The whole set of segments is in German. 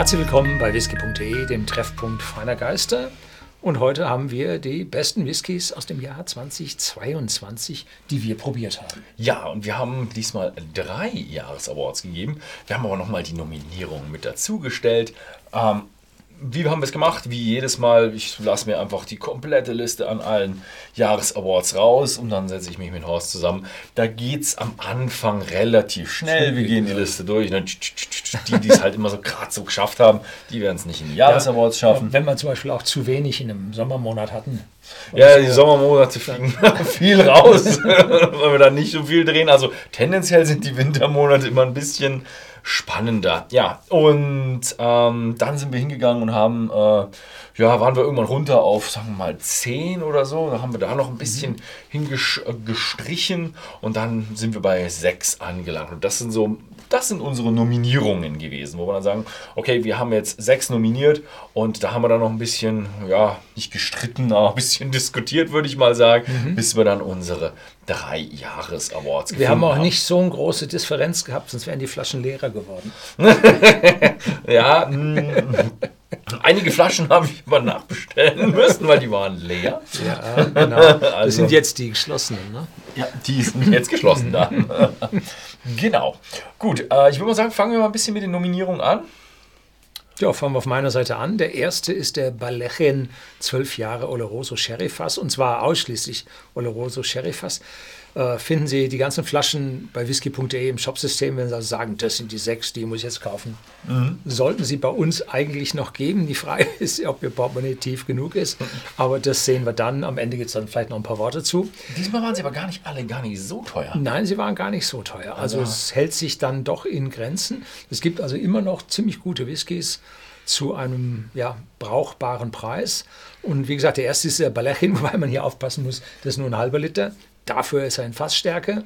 Herzlich willkommen bei whisky.de, dem Treffpunkt feiner Geister. Und heute haben wir die besten Whiskys aus dem Jahr 2022, die wir probiert haben. Ja, und wir haben diesmal drei Jahresawards gegeben. Wir haben aber nochmal die Nominierung mit dazugestellt. Ähm, wie haben wir es gemacht? Wie jedes Mal, ich lasse mir einfach die komplette Liste an allen Jahresawards raus und dann setze ich mich mit Horst zusammen. Da geht es am Anfang relativ schnell. Wir gehen die Liste durch. Ne? Die, die es halt immer so gerade so geschafft haben, die werden es nicht in die Jahresawards schaffen. Wenn wir zum Beispiel auch zu wenig in einem Sommermonat hatten. Ja, die Sommermonate fliegen viel raus, weil wir da nicht so viel drehen. Also tendenziell sind die Wintermonate immer ein bisschen spannender. Ja, und ähm, dann sind wir hingegangen und haben, äh, ja, waren wir irgendwann runter auf, sagen wir mal, 10 oder so. Da haben wir da noch ein bisschen mhm. hingestrichen und dann sind wir bei 6 angelangt. Und das sind so, das sind unsere Nominierungen gewesen, wo wir dann sagen, okay, wir haben jetzt 6 nominiert und da haben wir dann noch ein bisschen, ja, nicht gestritten, aber ein bisschen diskutiert, würde ich mal sagen, mhm. bis wir dann unsere drei Jahres-Awards Wir haben auch haben. nicht so eine große Differenz gehabt, sonst wären die Flaschen leerer geworden. ja, mm. Einige Flaschen habe ich aber nachbestellen müssen, weil die waren leer. Ja, genau. Also, das sind jetzt die geschlossenen, ne? Ja, die sind jetzt geschlossen dann. genau. Gut, äh, ich würde mal sagen, fangen wir mal ein bisschen mit den Nominierungen an. Ja, fangen wir auf meiner Seite an. Der erste ist der Balechen 12 Jahre Oloroso Sherry Fass und zwar ausschließlich Oloroso Sherry Fass. Äh, finden Sie die ganzen Flaschen bei whisky.de im Shopsystem, wenn Sie also sagen, das sind die sechs, die muss ich jetzt kaufen. Mhm. Sollten Sie bei uns eigentlich noch geben. Die Frage ist, ob Ihr Portemonnaie tief genug ist. Aber das sehen wir dann. Am Ende gibt es dann vielleicht noch ein paar Worte zu. Diesmal waren sie aber gar nicht alle gar nicht so teuer. Nein, sie waren gar nicht so teuer. Also, also es hält sich dann doch in Grenzen. Es gibt also immer noch ziemlich gute Whiskys zu einem ja, brauchbaren Preis. Und wie gesagt, der erste ist der Balechin, wobei man hier aufpassen muss, das ist nur ein halber Liter. Dafür ist er in Fassstärke.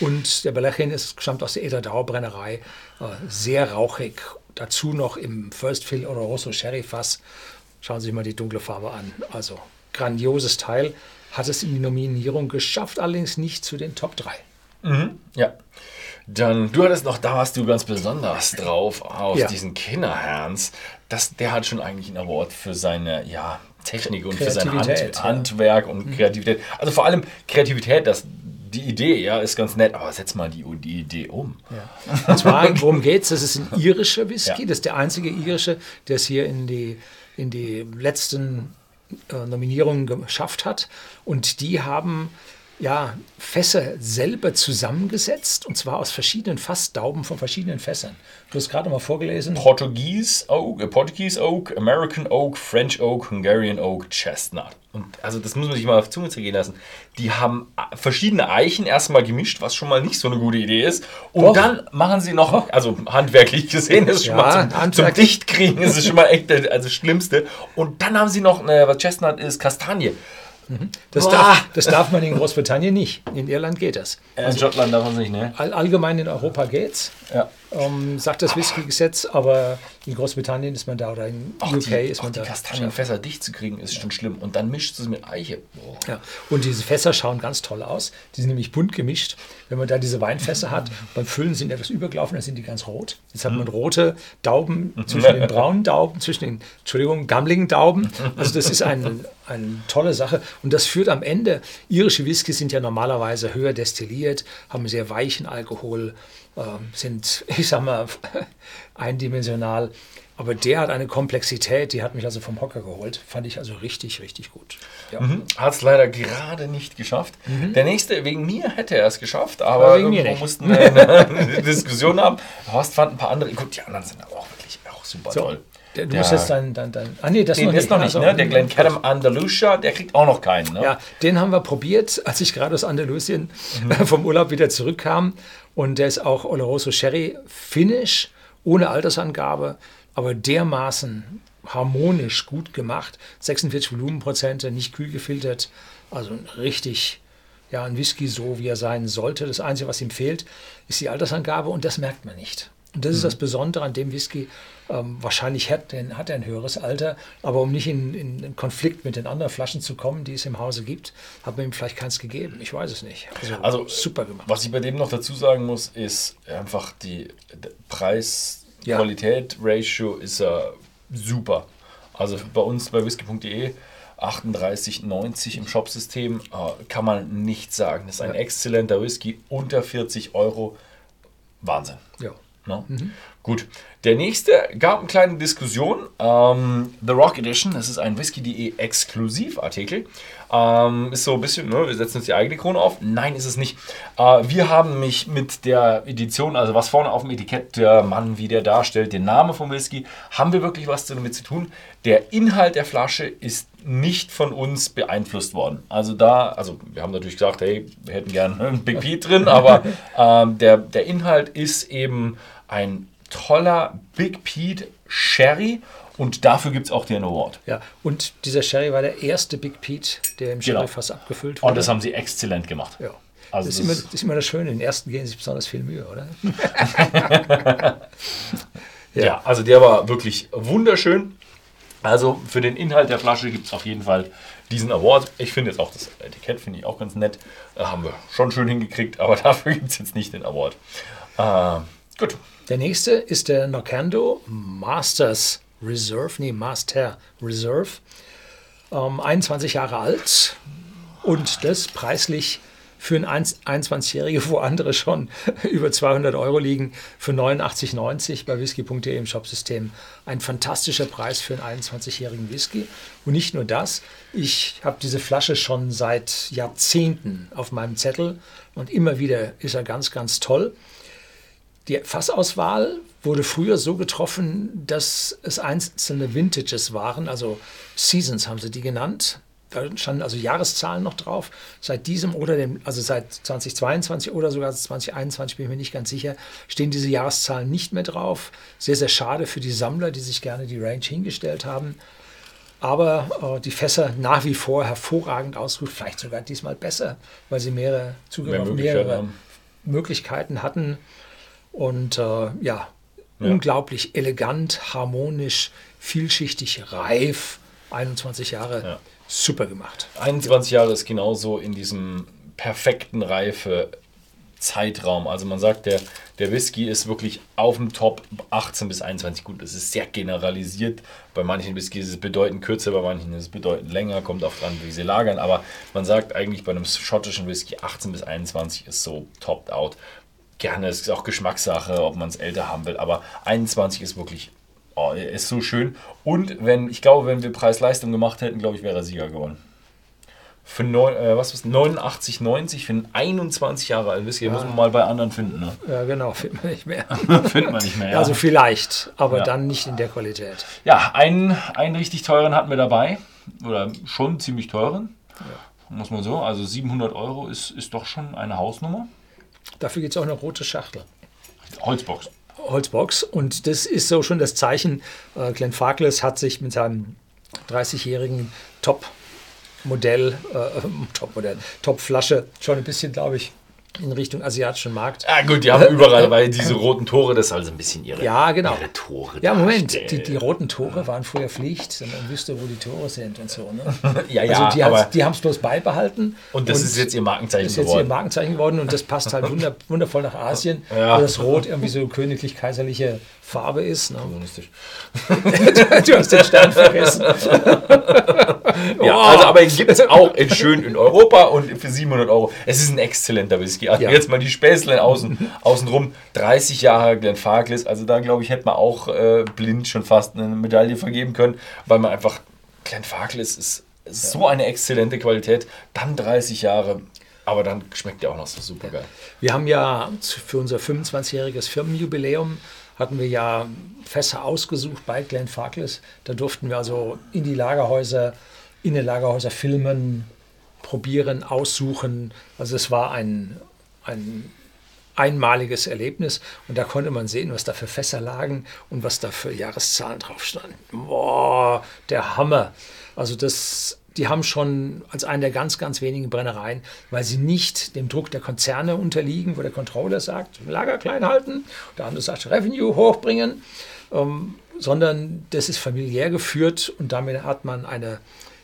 Und der Belechin ist, stammt aus der Eterdauer Brennerei, äh, sehr rauchig. Dazu noch im First Fill oder Rosso Sherry Fass. Schauen Sie sich mal die dunkle Farbe an. Also grandioses Teil. Hat es in die Nominierung geschafft, allerdings nicht zu den Top 3. Mhm, ja. Dann, du hattest noch, da warst du ganz besonders drauf, auf ja. diesen Kinderherns. Das, der hat schon eigentlich einen Award für seine, ja, Technik und für sein Hand. Handwerk und mhm. Kreativität. Also vor allem Kreativität, das, die Idee, ja, ist ganz nett, aber setz mal die, die Idee um. Ja. Und zwar, worum geht es? Das ist ein irischer Whisky, ja. das ist der einzige irische, der es hier in die, in die letzten äh, Nominierungen geschafft hat. Und die haben ja, Fässer selber zusammengesetzt und zwar aus verschiedenen Fassdauben von verschiedenen Fässern. Du hast gerade mal vorgelesen. Portuguese Oak, äh, Portuguese Oak, American Oak, French Oak, Hungarian Oak, Chestnut. Und also das muss man sich mal auf Zunge zergehen lassen. Die haben äh, verschiedene Eichen erstmal gemischt, was schon mal nicht so eine gute Idee ist. Und Doch. dann machen sie noch, also handwerklich gesehen ist schon ja, mal zum, zum Dichtkriegen ist es schon mal echt das also Schlimmste. Und dann haben sie noch, eine, was Chestnut ist, Kastanie. Das, darf, das darf man in Großbritannien nicht. In Irland geht das. In also, Schottland darf man es nicht, ne? All, allgemein in Europa geht's. Ja ähm, sagt das Whisky-Gesetz, aber in Großbritannien ist man da oder in auch UK die, ist man auch da. Die Kastanienfässer dicht zu kriegen ist schon schlimm und dann mischt es mit Eiche. Boah. Ja, und diese Fässer schauen ganz toll aus. Die sind nämlich bunt gemischt. Wenn man da diese Weinfässer hat, beim Füllen sind etwas übergelaufen, dann sind die ganz rot. Jetzt hat man mhm. rote Dauben zwischen den braunen Dauben, zwischen den, Entschuldigung, gammligen Dauben. Also das ist ein, eine tolle Sache. Und das führt am Ende, irische Whisky sind ja normalerweise höher destilliert, haben sehr weichen Alkohol, äh, sind, ich sag mal, eindimensional. Aber der hat eine Komplexität, die hat mich also vom Hocker geholt. Fand ich also richtig, richtig gut. Ja. Mhm. Hat es leider gerade nicht geschafft. Mhm. Der nächste, wegen mir hätte er es geschafft, aber, aber irgendwo mussten wir eine Diskussion haben. Horst fand ein paar andere. Gut, die anderen sind aber auch wirklich auch super so. toll. Du der, musst jetzt dein, dein, dein ah nee, das den noch nicht, noch nicht also, ne? Der Glen Cadam Andalusia, der kriegt auch noch keinen. Ne? Ja, den haben wir probiert, als ich gerade aus Andalusien mhm. vom Urlaub wieder zurückkam. Und der ist auch Oloroso Sherry Finish, ohne Altersangabe, aber dermaßen harmonisch gut gemacht. 46 Volumenprozente, nicht kühl gefiltert. Also richtig, ja, ein Whisky so, wie er sein sollte. Das Einzige, was ihm fehlt, ist die Altersangabe und das merkt man nicht. Und das ist das mhm. Besondere an dem Whisky. Ähm, wahrscheinlich hat, den, hat er ein höheres Alter, aber um nicht in, in, Konflikt mit den anderen Flaschen zu kommen, die es im Hause gibt, hat man ihm vielleicht keins gegeben. Ich weiß es nicht. Also, also super gemacht. Was ich bei dem noch dazu sagen muss, ist einfach die Preis Ja. Ist äh, super. Also bei uns bei whisky.de 38,90 im Shopsystem äh, kann man nicht sagen. Das ist ein ja. exzellenter Whisky unter 40 Euro. Wahnsinn. Ja. No? Mhm. Gut. Der nächste gab eine kleine Diskussion. Ähm, The Rock Edition, das ist ein Whisky.de Exklusivartikel. Ähm, ist so ein bisschen, ne, wir setzen uns die eigene Krone auf. Nein, ist es nicht. Äh, wir haben mich mit der Edition, also was vorne auf dem Etikett der Mann, wie der darstellt, den Namen vom Whisky, haben wir wirklich was damit zu tun. Der Inhalt der Flasche ist nicht von uns beeinflusst worden. Also da, also wir haben natürlich gesagt, hey, wir hätten gerne einen Big Pete drin, aber ähm, der, der Inhalt ist eben ein toller Big Pete Sherry und dafür gibt es auch den Award. Ja, und dieser Sherry war der erste Big Pete, der im genau. Sherry-Fass abgefüllt wurde. Und das haben sie exzellent gemacht. Ja. Also das, ist immer, das ist immer das Schöne. In den ersten gehen sie sich besonders viel Mühe, oder? ja. ja, also der war wirklich wunderschön. Also für den Inhalt der Flasche gibt es auf jeden Fall diesen Award. Ich finde jetzt auch das Etikett, finde ich auch ganz nett. Da haben wir schon schön hingekriegt, aber dafür gibt es jetzt nicht den Award. Äh, gut. Der nächste ist der Nocando Masters Reserve, nee, Master Reserve. Ähm, 21 Jahre alt und das preislich für einen 21-Jährigen, wo andere schon über 200 Euro liegen, für 89,90 bei whisky.de im Shopsystem. Ein fantastischer Preis für einen 21-jährigen Whisky. Und nicht nur das, ich habe diese Flasche schon seit Jahrzehnten auf meinem Zettel und immer wieder ist er ganz, ganz toll. Die Fassauswahl wurde früher so getroffen, dass es einzelne Vintages waren, also Seasons haben sie die genannt. Da standen also Jahreszahlen noch drauf. Seit diesem oder dem, also seit 2022 oder sogar 2021 bin ich mir nicht ganz sicher, stehen diese Jahreszahlen nicht mehr drauf. Sehr, sehr schade für die Sammler, die sich gerne die Range hingestellt haben. Aber äh, die Fässer nach wie vor hervorragend ausgesucht, vielleicht sogar diesmal besser, weil sie mehrere Zugriff mehr auf mehrere Möglichkeiten hatten. Und äh, ja, ja, unglaublich elegant, harmonisch, vielschichtig, reif. 21 Jahre, ja. super gemacht. 21 Jahre ist genauso in diesem perfekten Reife. Zeitraum. Also man sagt, der, der Whisky ist wirklich auf dem Top 18 bis 21 gut. Das ist sehr generalisiert. Bei manchen Whiskys ist es bedeutend kürzer, bei manchen ist es bedeutend länger, kommt auch dran, wie sie lagern. Aber man sagt eigentlich bei einem schottischen Whisky 18 bis 21 ist so topped out gerne, es ist auch Geschmackssache, ob man es älter haben will, aber 21 ist wirklich, oh, ist so schön. Und wenn, ich glaube, wenn wir Preis-Leistung gemacht hätten, glaube ich, wäre er Sieger geworden. Für neun, äh, was was 89, 90 für einen 21 Jahre alten Whisky, ja. muss man mal bei anderen finden. Ne? Ja, genau, findet man nicht mehr. findet man nicht mehr, ja. Also vielleicht, aber ja. dann nicht in der Qualität. Ja, einen, einen richtig teuren hatten wir dabei. Oder schon ziemlich teuren. Ja. Muss man so. Also 700 Euro ist, ist doch schon eine Hausnummer. Dafür gibt es auch eine rote Schachtel. Holzbox. Holzbox. Und das ist so schon das Zeichen. Äh, Glenn Farkless hat sich mit seinem 30-jährigen Top-Modell, äh, Top-Modell, Top-Flasche schon ein bisschen, glaube ich, in Richtung asiatischen Markt. Ah gut, die haben überall, weil diese roten Tore, das ist also ein bisschen ihre, ja, genau. ihre Tore. Ja, Moment, die, die, roten Tore waren früher Pflicht, man wüsste, wo die Tore sind und so. Ne? ja, ja, also die, haben es bloß beibehalten. Und das und ist jetzt ihr Markenzeichen geworden. Das ist jetzt ihr Markenzeichen geworden und das passt halt wunder, wundervoll nach Asien, ja. wo das Rot irgendwie so königlich-kaiserliche Farbe ist. Ne? Kommunistisch. du hast den Stern vergessen. ja, oh. also, aber gibt es auch in schön in Europa und für 700 Euro. Es ist ein exzellenter Whisky. Also ja. jetzt mal die Späßlein außen, außenrum. 30 Jahre Glenn Farkless. Also da glaube ich, hätte man auch äh, blind schon fast eine Medaille vergeben können, weil man einfach Glenn Farkless ist so eine exzellente Qualität. Dann 30 Jahre. Aber dann schmeckt der auch noch so super geil. Wir haben ja für unser 25-jähriges Firmenjubiläum hatten wir ja Fässer ausgesucht bei Glenn Farkless. Da durften wir also in die Lagerhäuser, in den Lagerhäuser filmen, probieren, aussuchen. Also es war ein, ein einmaliges Erlebnis und da konnte man sehen, was da für Fässer lagen und was da für Jahreszahlen drauf standen. Boah, der Hammer. Also das die haben schon als eine der ganz, ganz wenigen Brennereien, weil sie nicht dem Druck der Konzerne unterliegen, wo der Controller sagt, Lager klein halten, der andere sagt, Revenue hochbringen, ähm, sondern das ist familiär geführt und damit hat man eine,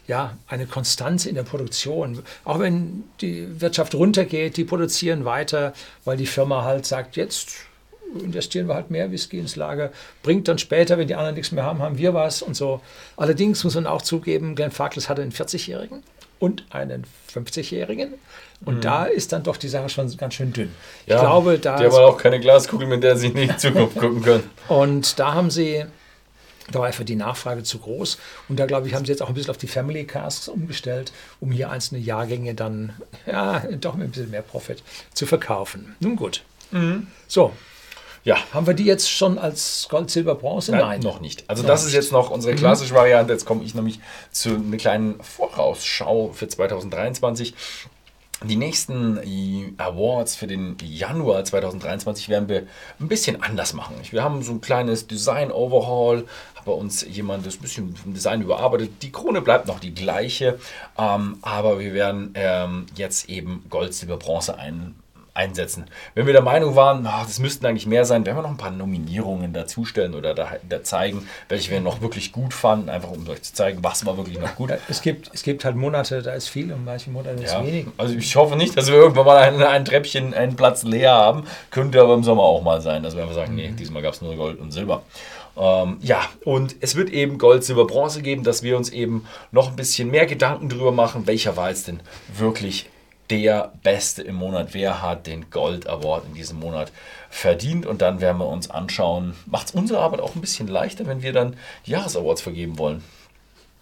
ja, eine Konstanz in der Produktion. Auch wenn die Wirtschaft runtergeht, die produzieren weiter, weil die Firma halt sagt, jetzt investieren wir halt mehr Whisky ins Lager, bringt dann später, wenn die anderen nichts mehr haben, haben wir was und so. Allerdings muss man auch zugeben, Glenn Farkless hatte einen 40-Jährigen und einen 50-Jährigen. Und mhm. da ist dann doch die Sache schon ganz schön dünn. Ja, ich glaube, da. Der war auch keine Glaskugel, mit der sie in die Zukunft gucken können. Und da haben sie da war einfach die Nachfrage zu groß. Und da, glaube ich, haben sie jetzt auch ein bisschen auf die Family Casks umgestellt, um hier einzelne Jahrgänge dann ja, doch mit ein bisschen mehr Profit zu verkaufen. Nun gut. Mhm. So. Ja. Haben wir die jetzt schon als Gold, Silber, Bronze? Nein, Nein. noch nicht. Also noch das ist jetzt noch unsere mhm. klassische Variante. Jetzt komme ich nämlich zu einer kleinen Vorausschau für 2023. Die nächsten Awards für den Januar 2023 werden wir ein bisschen anders machen. Wir haben so ein kleines Design-Overhaul, bei uns jemand das bisschen vom Design überarbeitet. Die Krone bleibt noch die gleiche, ähm, aber wir werden ähm, jetzt eben Gold, Silber, Bronze ein, einsetzen. Wenn wir der Meinung waren, ach, das müssten eigentlich mehr sein, werden wir noch ein paar Nominierungen dazustellen oder da, da, zeigen, welche wir noch wirklich gut fanden, einfach um euch zu zeigen, was war wirklich noch gut. Es gibt, es gibt halt Monate, da ist viel und manche Monate ist ja, wenig. Also ich hoffe nicht, dass wir irgendwann mal ein, ein Treppchen, einen Platz leer haben. Könnte aber im Sommer auch mal sein, dass wir einfach sagen, mhm. nee, diesmal gab es nur Gold und Silber. Ähm, ja, und es wird eben Gold, Silber, Bronze geben, dass wir uns eben noch ein bisschen mehr Gedanken darüber machen, welcher war jetzt denn wirklich der Beste im Monat. Wer hat den Gold Award in diesem Monat verdient? Und dann werden wir uns anschauen, macht es unsere Arbeit auch ein bisschen leichter, wenn wir dann die Jahresawards vergeben wollen.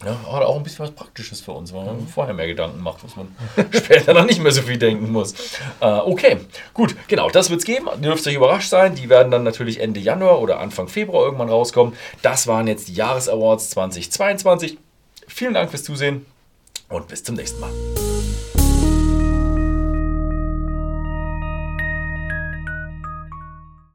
Ja, hat auch ein bisschen was Praktisches für uns, weil man mhm. vorher mehr Gedanken macht, dass man später dann nicht mehr so viel denken muss. Äh, okay, gut, genau, das wird es geben. Ihr dürft euch überrascht sein. Die werden dann natürlich Ende Januar oder Anfang Februar irgendwann rauskommen. Das waren jetzt die Jahresawards 2022. Vielen Dank fürs Zusehen und bis zum nächsten Mal.